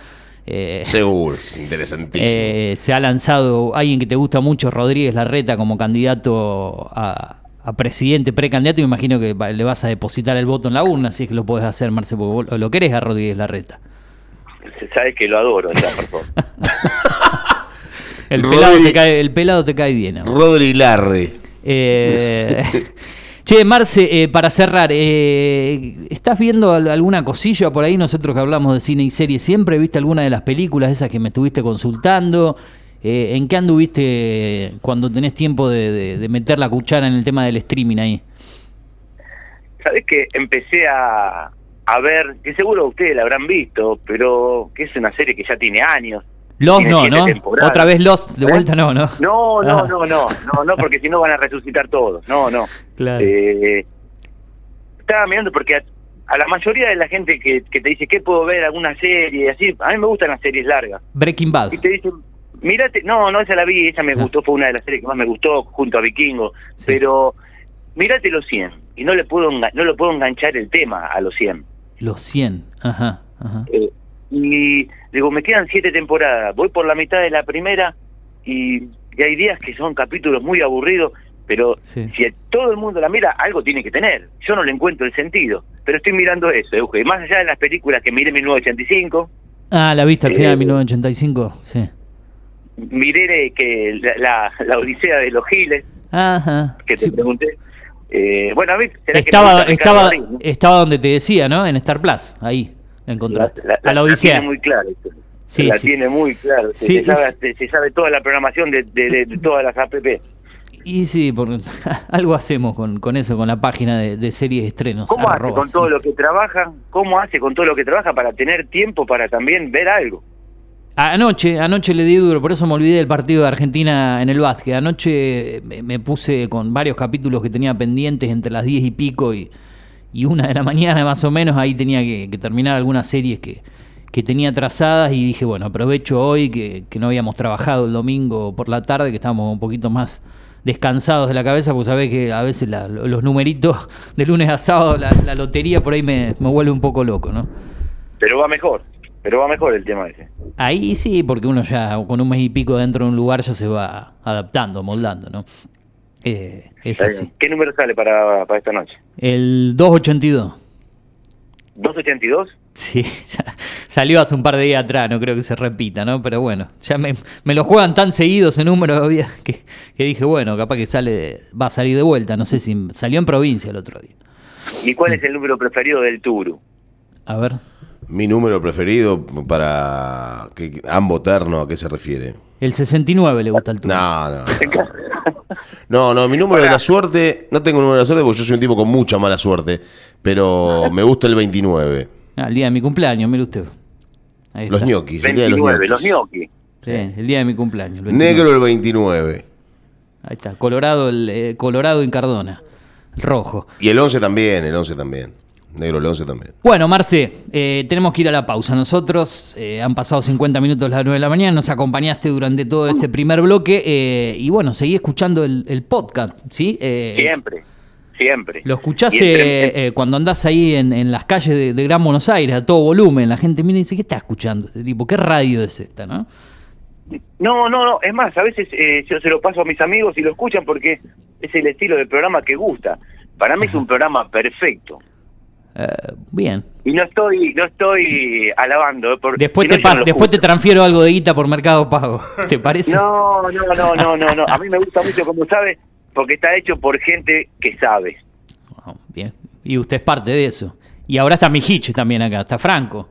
Eh, Seguro, es interesantísimo. eh, se ha lanzado alguien que te gusta mucho, Rodríguez Larreta, como candidato a, a presidente, precandidato. Me imagino que le vas a depositar el voto en la urna, si es que lo puedes hacer, Marce, porque vos lo- querés a Rodríguez Larreta. Sabes que lo adoro, esa persona. El Rodri- pelado, te cae, el pelado te cae bien. ¿no? Rodri Larre. Eh, che, Marce, eh, para cerrar, eh, ¿estás viendo al- alguna cosilla por ahí? Nosotros que hablamos de cine y series, ¿siempre viste alguna de las películas esas que me estuviste consultando? Eh, ¿En qué anduviste cuando tenés tiempo de, de- meter la cuchara en el tema del streaming ahí? Sabes que empecé a, a ver, que seguro ustedes la habrán visto, pero que es una serie que ya tiene años. Tiene no, ¿no? temporadas. Otra vez Lost, de ¿Eh? vuelta no, ¿no? No, no, Ah. no, no, no, no, porque si no van a resucitar todos. No, no. Claro. Eh, estaba mirando porque a, a la mayoría de la gente que, que te dice que puedo ver alguna serie, así, a mí me gustan las series largas. Breaking Bad. Y te dicen, mírate, no, no, esa la vi, esa me Ah. gustó, fue una de las series que más me gustó junto a Vikingo, Sí. pero mírate los 100 y no le puedo no le puedo enganchar el tema a los 100. Los 100. Ajá, ajá. Eh, y digo, me quedan siete temporadas, voy por la mitad de la primera y, y hay días que son capítulos muy aburridos, pero Sí. si todo el mundo la mira, algo tiene que tener. Yo no le encuentro el sentido, pero estoy mirando eso, Euge. Y más allá de las películas que miré en 1985, Ah, ¿la viste al final de Eh, 1985? Sí. miré que la, la, la Odisea de los Giles, Ajá. que te Sí. pregunté. Eh, bueno, a mí será que Estaba, Ricardo estaba, ¿no? estaba donde te decía, ¿no? En Star Plus, ahí la encontraste. La, la- a la Odisea. tiene muy claro. Sí, la sí. tiene muy claro. Se, Sí, se sabe, es- se- se sabe toda la programación de, de- de- de todas las app. Y sí, porque algo hacemos con, con eso, con la página de, de series estrenos. ¿Cómo hace con todo lo que trabaja? ¿Cómo hace con todo lo que trabaja para tener tiempo para también ver algo? Anoche, anoche le di duro, por eso me olvidé del partido de Argentina en el básquet. Anoche me, me puse con varios capítulos que tenía pendientes entre las 10 y pico y, y una de la mañana más o menos. Ahí tenía que, que terminar algunas series que, que tenía trazadas y dije, bueno, aprovecho hoy que, que no habíamos trabajado el domingo por la tarde, que estábamos un poquito más descansados de la cabeza, porque sabés que a veces la- los numeritos de lunes a sábado, la, la lotería por ahí me, me vuelve un poco loco, ¿no? Pero va mejor, pero va mejor el tema ese. Ahí sí, porque uno ya con un mes y pico dentro de un lugar ya se va adaptando, moldando, ¿no? Eh, es así. ¿Qué número sale para, para esta noche? El 282. ¿282? Sí, ya salió hace un par de días atrás, no creo que se repita, ¿no? Pero bueno, ya me, me lo juegan tan seguido ese número había que, que dije, bueno, capaz que sale, va a salir de vuelta, no sé si salió en provincia el otro día. ¿Y cuál es el número preferido del Turu? A ver. Mi número preferido para que, ambos terno, ¿a qué se refiere? El 69 le gusta el tuyo. No, no. No, no, mi número de la suerte, no tengo número de la suerte porque yo soy un tipo con mucha mala suerte, pero me gusta el 29. Ah, el día de mi cumpleaños, mire usted. Ahí Los ñoquis, el día de los 29, ñoquis. Sí, el día de mi cumpleaños. el 29. Negro el 29. Ahí está, Colorado, el, eh, Colorado y Cardona, el rojo. Y el 11 también, el 11 también. Negro 11 también. Bueno, Marce, eh, tenemos que ir a la pausa. Nosotros eh, han pasado 50 minutos las 9 de la mañana, nos acompañaste durante todo este primer bloque eh, y bueno, seguí escuchando el, el podcast, ¿sí? Eh, Siempre, siempre. Lo escuchás eh, eh, cuando andás ahí en, en las calles de, de Gran Buenos Aires, a todo volumen. La gente mira y dice, ¿qué está escuchando este tipo? ¿Qué radio es esta, no? No, no, no. Es más, a veces eh, yo se lo paso a mis amigos y lo escuchan porque es el estilo de programa que gusta. Para mí es un programa perfecto. Eh, bien. Y no estoy no estoy alabando. eh, por- Después, si te, no después te transfiero algo de guita por Mercado Pago. ¿Te parece? No, no, no, no, no, no. A mí me gusta mucho, como sabe, porque está hecho por gente que sabe. Bien. Y usted es parte de eso. Y ahora está Mijiche también acá, está Franco.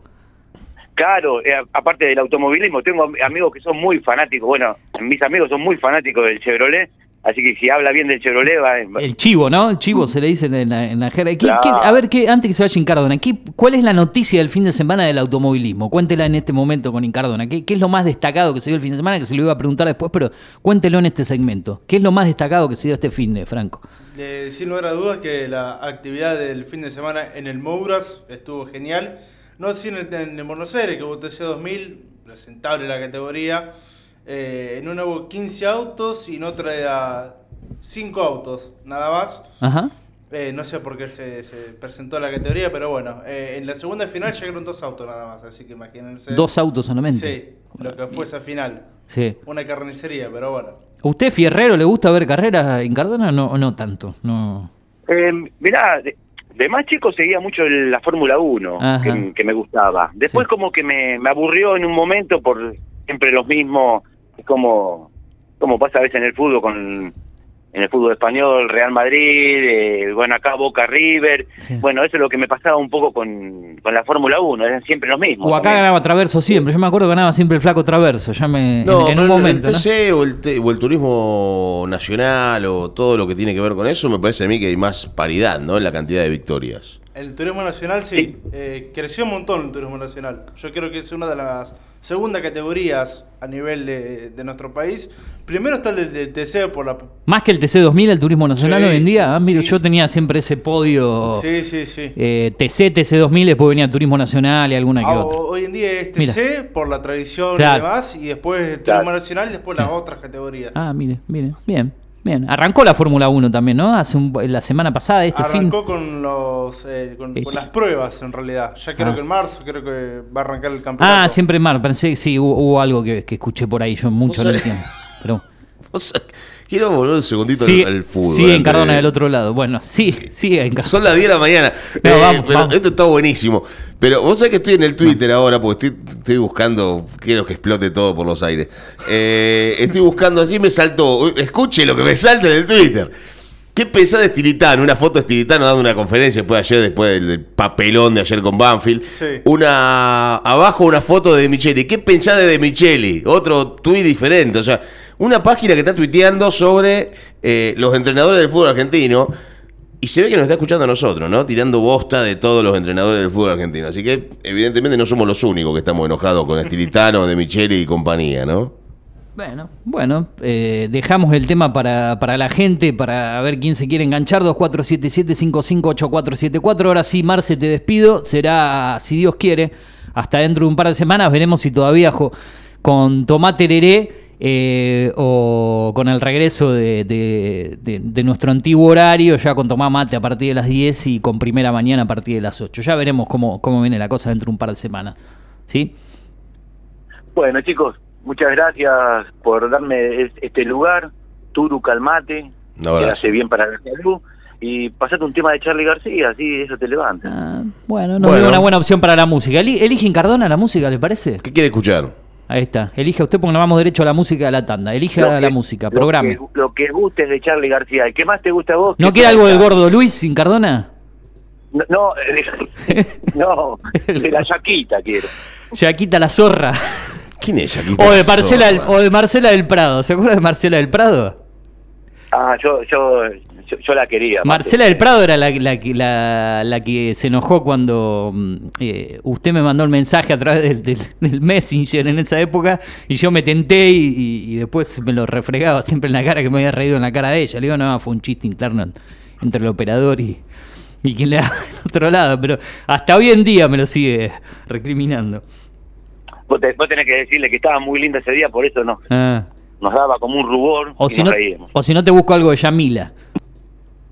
Claro, eh, aparte del automovilismo, tengo am- amigos que son muy fanáticos. Bueno, mis amigos son muy fanáticos del Chevrolet, así que si habla bien del Chevrolet, va, El chivo, ¿no? El chivo se le dice en la, en la jerga. ¿Qué- Claro. qué- a ver, ¿qué, antes que se vaya Incardona, ¿qué, ¿cuál es la noticia del fin de semana del automovilismo? Cuéntela en este momento con Incardona. ¿Qué, qué es lo más destacado que se dio el fin de semana? Que se lo iba a preguntar después, pero cuéntelo en este segmento. ¿Qué es lo más destacado que se dio este fin de, Franco? Eh, sin lugar a dudas que la actividad del fin de semana en el Mouras estuvo genial. No así en el, en el Buenos Aires, que hubo TC2000, presentable la categoría. Eh, en una hubo 15 autos y en otra era 5 autos, nada más. Ajá. Eh, no sé por qué se, se presentó la categoría, pero bueno, eh, en la segunda final llegaron dos autos nada más, así que imagínense. Dos autos solamente. Sí, lo que fue esa final. Sí. Una carnicería, pero bueno. ¿A usted, Fierrero, le gusta ver carreras en Cardona no, o no tanto? No. Eh, mirá, de, de más chico seguía mucho el- la Fórmula 1, Ajá. que, que me gustaba. Después Sí. como que me, me aburrió en un momento por siempre los mismos, es como, como pasa a veces en el fútbol con en el fútbol español, Real Madrid, eh, bueno, acá Boca River. Sí. Bueno, eso es lo que me pasaba un poco con, con la Fórmula 1, eran siempre los mismos. O acá también. ganaba Traverso siempre. Yo me acuerdo que ganaba siempre el flaco Traverso. Ya me. No, en, en un momento. el ¿no? TC o, el te- o el turismo nacional o todo lo que tiene que ver con eso, me parece a mí que hay más paridad, ¿no? En la cantidad de victorias. El turismo nacional sí, Sí. eh, creció un montón el turismo nacional. Yo creo que es una de las segundas categorías a nivel de, de nuestro país. Primero está el del, del TC por la... Más que el TC2000, el turismo nacional Sí, hoy en día. sí, Ah, mira, sí, yo sí. tenía siempre ese podio. Sí, sí, sí. eh, TC, TC2000, después venía Turismo Nacional y alguna que Ah, otra. hoy en día es Mira. TC por la tradición Claro. y demás, y después el Claro. turismo nacional y después las otras categorías. Ah, mire, mire, bien, bien. Arrancó la Fórmula 1 también, ¿no? Hace un- la semana pasada, este fin. Arrancó con los eh, con, Este- con las pruebas en realidad. Ya creo Ah. que en marzo creo que va a arrancar el campeonato. Ah, siempre en mar, pensé que sí, hubo, hubo algo que, que escuché por ahí, yo mucho no entiendo. Pero O sea, quiero volver un segundito sí, al, al fútbol. sí, en Cardona de- del otro lado. Bueno, sí, sí, en Cardona. Son las 10 de la mañana. No, Eh, vamos, pero vamos. esto está buenísimo. Pero vos sabés que estoy en el Twitter ahora porque estoy, estoy buscando. Quiero que explote todo por los aires. Eh, estoy buscando así me saltó. Escuche lo que me salta en el Twitter. ¿Qué pensás de Stilitano? Una foto de Stilitano dando una conferencia después de ayer, después del, del papelón de ayer con Banfield. Sí. Una abajo una foto de De Micheli. ¿Qué pensás de De Micheli? Otro tuit diferente. O sea, una página que está tuiteando sobre eh, los entrenadores del fútbol argentino. Y se ve que nos está escuchando a nosotros, ¿no? Tirando bosta de todos los entrenadores del fútbol argentino. Así que, evidentemente, no somos los únicos que estamos enojados con Estilitano, De Micheli y compañía, ¿no? Bueno, bueno, eh, dejamos el tema para, para la gente, para ver quién se quiere enganchar. 2477-558474. Ahora sí, Marce, te despido. Será, si Dios quiere, hasta dentro de un par de semanas. Veremos si todavía con Tomate Tereré eh, o con el regreso de, de- de- de nuestro antiguo horario, ya con Tomá Mate a partir de las 10 y con primera mañana a partir de las 8. Ya veremos cómo, cómo viene la cosa dentro de un par de semanas. ¿Sí? Bueno, chicos, muchas gracias por darme es- este lugar. Turu, calmate. Abrazo. Que hace bien para la salud. Y pasate un tema de Charlie García, así eso te levanta. Ah, bueno, no Bueno. una buena opción para la música. Eli- Elige en Cardona la música, ¿le parece? ¿Qué quiere escuchar? Ahí está. Elige usted porque nos vamos derecho a la música de la tanda. Elige Lo a la que- música, lo programe. que- Lo que, gustes de Charlie García. ¿El que más te gusta a vos? ¿No que quiere algo del gordo Luis sin Cardona? No, no, eh, no, de la Yaquita quiero. Yaquita la zorra. ¿Quién es Yaquita O de, la Marcela o de Marcela del Prado. ¿Se acuerda de Marcela del Prado? Ah, yo, yo, yo, yo la quería. Marcela del Prado era la, la que- la- la que se enojó cuando mm, eh, usted me mandó el mensaje a través del, del- del Messenger en esa época y yo me tenté y, y- y después me lo refregaba siempre en la cara que me había reído en la cara de ella. Le digo, no, fue un chiste interno en- entre el operador y, y quien le da del otro lado. Pero hasta hoy en día me lo sigue recriminando. Vos, te- vos tenés que decirle que estaba muy linda ese día, por eso nos, Ah. nos daba como un rubor O, y si nos no, reíamos. o si no te busco algo de Yamila.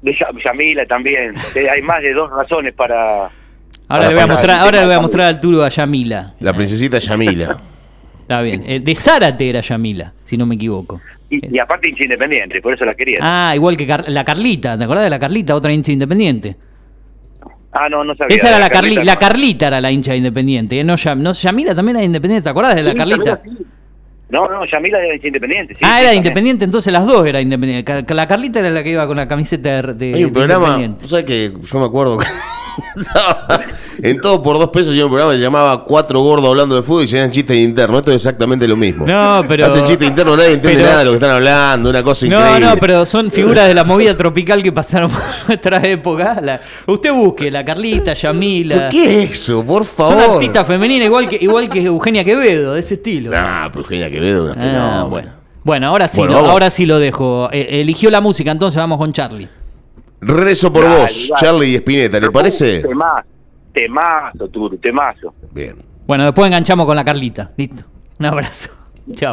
De Ya- Yamila también. Eh, Hay más de dos razones para... Ahora Para le voy a mostrar, ahora le voy a mostrar al Turo a Yamila. La princesita Yamila. Está bien. Eh, de Zárate era Yamila, si no me equivoco. Y, y aparte hincha independiente, por eso la quería. Ah, igual que Car- la Carlita, ¿te acordás de la Carlita? Otra hincha independiente. Ah, no, no sabía. Esa era la Carlita Carlita, la no. Carlita era la hincha independiente, ¿eh? no, Yam- no Yamila también era independiente, ¿te acordás de la Sí, Carlita? No, no, Yamila era independiente. sí, ah, era independiente, entonces las dos eran independientes. La Carlita era la que iba con la camiseta de, Hay un de programa, Independiente. ¿vos sabés que yo me acuerdo en todo por dos pesos y un programa que se llamaba Cuatro Gordos hablando de fútbol y se hacían chistes internos. Esto es exactamente lo mismo. No, pero- Hacen chistes internos, nadie entiende pero- nada de lo que están hablando, una cosa No, increíble. no, pero son figuras de la movida tropical que pasaron por nuestra época. La- usted busque, la Carlita, Yamila. ¿Pero ¿Qué es eso? Por favor. Son artistas femeninas igual que, igual que Eugenia Quevedo, de ese estilo. Nah, pero Eugenia Quevedo, una Ah, fenómena. bueno. Bueno, ahora sí, Bueno, ahora sí lo dejo. Eh, eligió la música, entonces vamos con Charlie. Rezo por Dale, vos, dale. Charlie y Spinetta, ¿le parece? Temazo, temazo, Turu, temazo. Bien. Bueno, después enganchamos con la Carlita. Listo. Un abrazo. Chao.